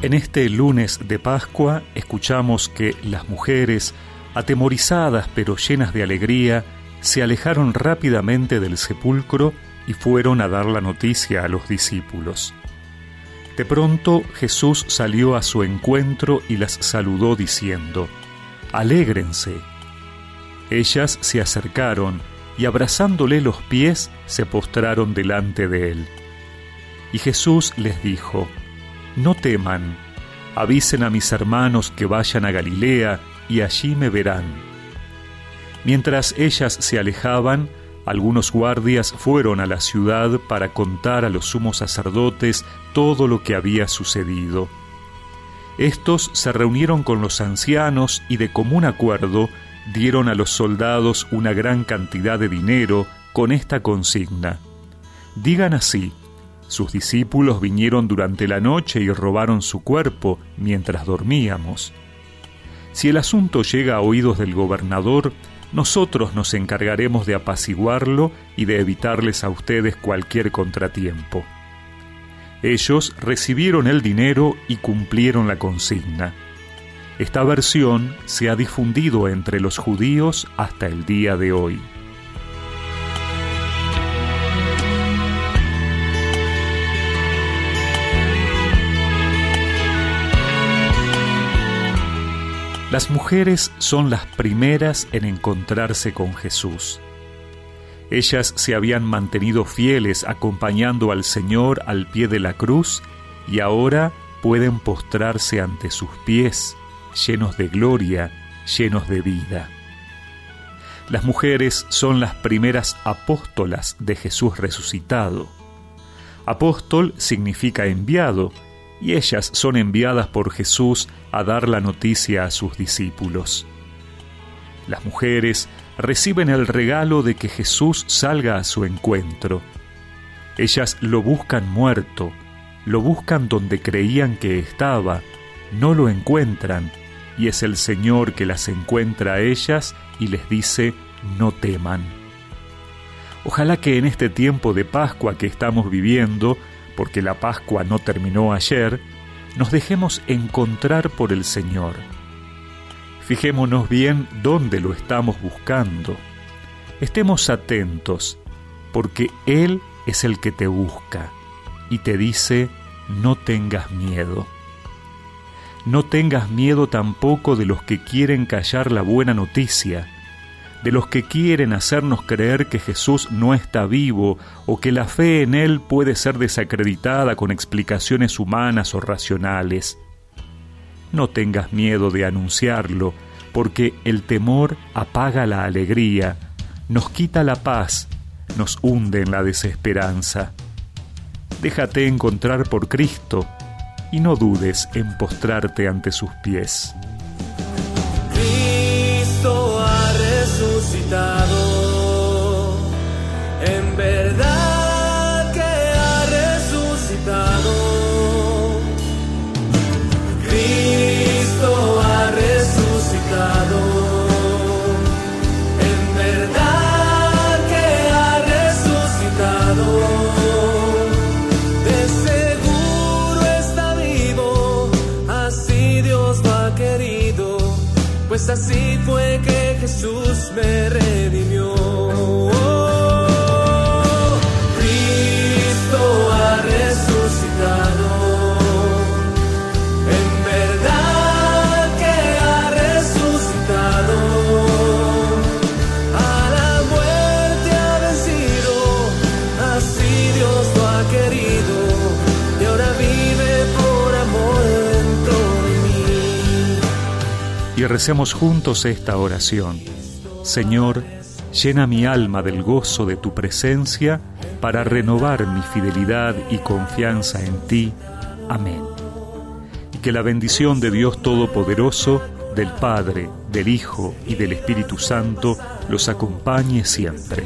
En este lunes de Pascua escuchamos que las mujeres, atemorizadas pero llenas de alegría, se alejaron rápidamente del sepulcro y fueron a dar la noticia a los discípulos. De pronto Jesús salió a su encuentro y las saludó diciendo, Alégrense. Ellas se acercaron y abrazándole los pies se postraron delante de él. Y Jesús les dijo, no teman, avisen a mis hermanos que vayan a Galilea y allí me verán. Mientras ellas se alejaban, algunos guardias fueron a la ciudad para contar a los sumos sacerdotes todo lo que había sucedido. Estos se reunieron con los ancianos y de común acuerdo dieron a los soldados una gran cantidad de dinero con esta consigna. Digan así, sus discípulos vinieron durante la noche y robaron su cuerpo mientras dormíamos. Si el asunto llega a oídos del gobernador, nosotros nos encargaremos de apaciguarlo y de evitarles a ustedes cualquier contratiempo. Ellos recibieron el dinero y cumplieron la consigna. Esta versión se ha difundido entre los judíos hasta el día de hoy. Las mujeres son las primeras en encontrarse con Jesús. Ellas se habían mantenido fieles acompañando al Señor al pie de la cruz y ahora pueden postrarse ante sus pies, llenos de gloria, llenos de vida. Las mujeres son las primeras apóstolas de Jesús resucitado. Apóstol significa enviado, y ellas son enviadas por Jesús a dar la noticia a sus discípulos. Las mujeres reciben el regalo de que Jesús salga a su encuentro. Ellas lo buscan muerto, lo buscan donde creían que estaba, no lo encuentran, y es el Señor que las encuentra a ellas y les dice, no teman. Ojalá que en este tiempo de Pascua que estamos viviendo, porque la Pascua no terminó ayer, nos dejemos encontrar por el Señor. Fijémonos bien dónde lo estamos buscando. Estemos atentos, porque Él es el que te busca y te dice, no tengas miedo. No tengas miedo tampoco de los que quieren callar la buena noticia, de los que quieren hacernos creer que Jesús no está vivo o que la fe en Él puede ser desacreditada con explicaciones humanas o racionales. No tengas miedo de anunciarlo, porque el temor apaga la alegría, nos quita la paz, nos hunde en la desesperanza. Déjate encontrar por Cristo y no dudes en postrarte ante sus pies. Pues así fue que Jesús me redimió. Cristo ha resucitado. En verdad que ha resucitado. A la muerte ha vencido. Así Dios lo ha querido. Y recemos juntos esta oración. Señor, llena mi alma del gozo de tu presencia para renovar mi fidelidad y confianza en ti. Amén. Y que la bendición de Dios Todopoderoso, del Padre, del Hijo y del Espíritu Santo los acompañe siempre.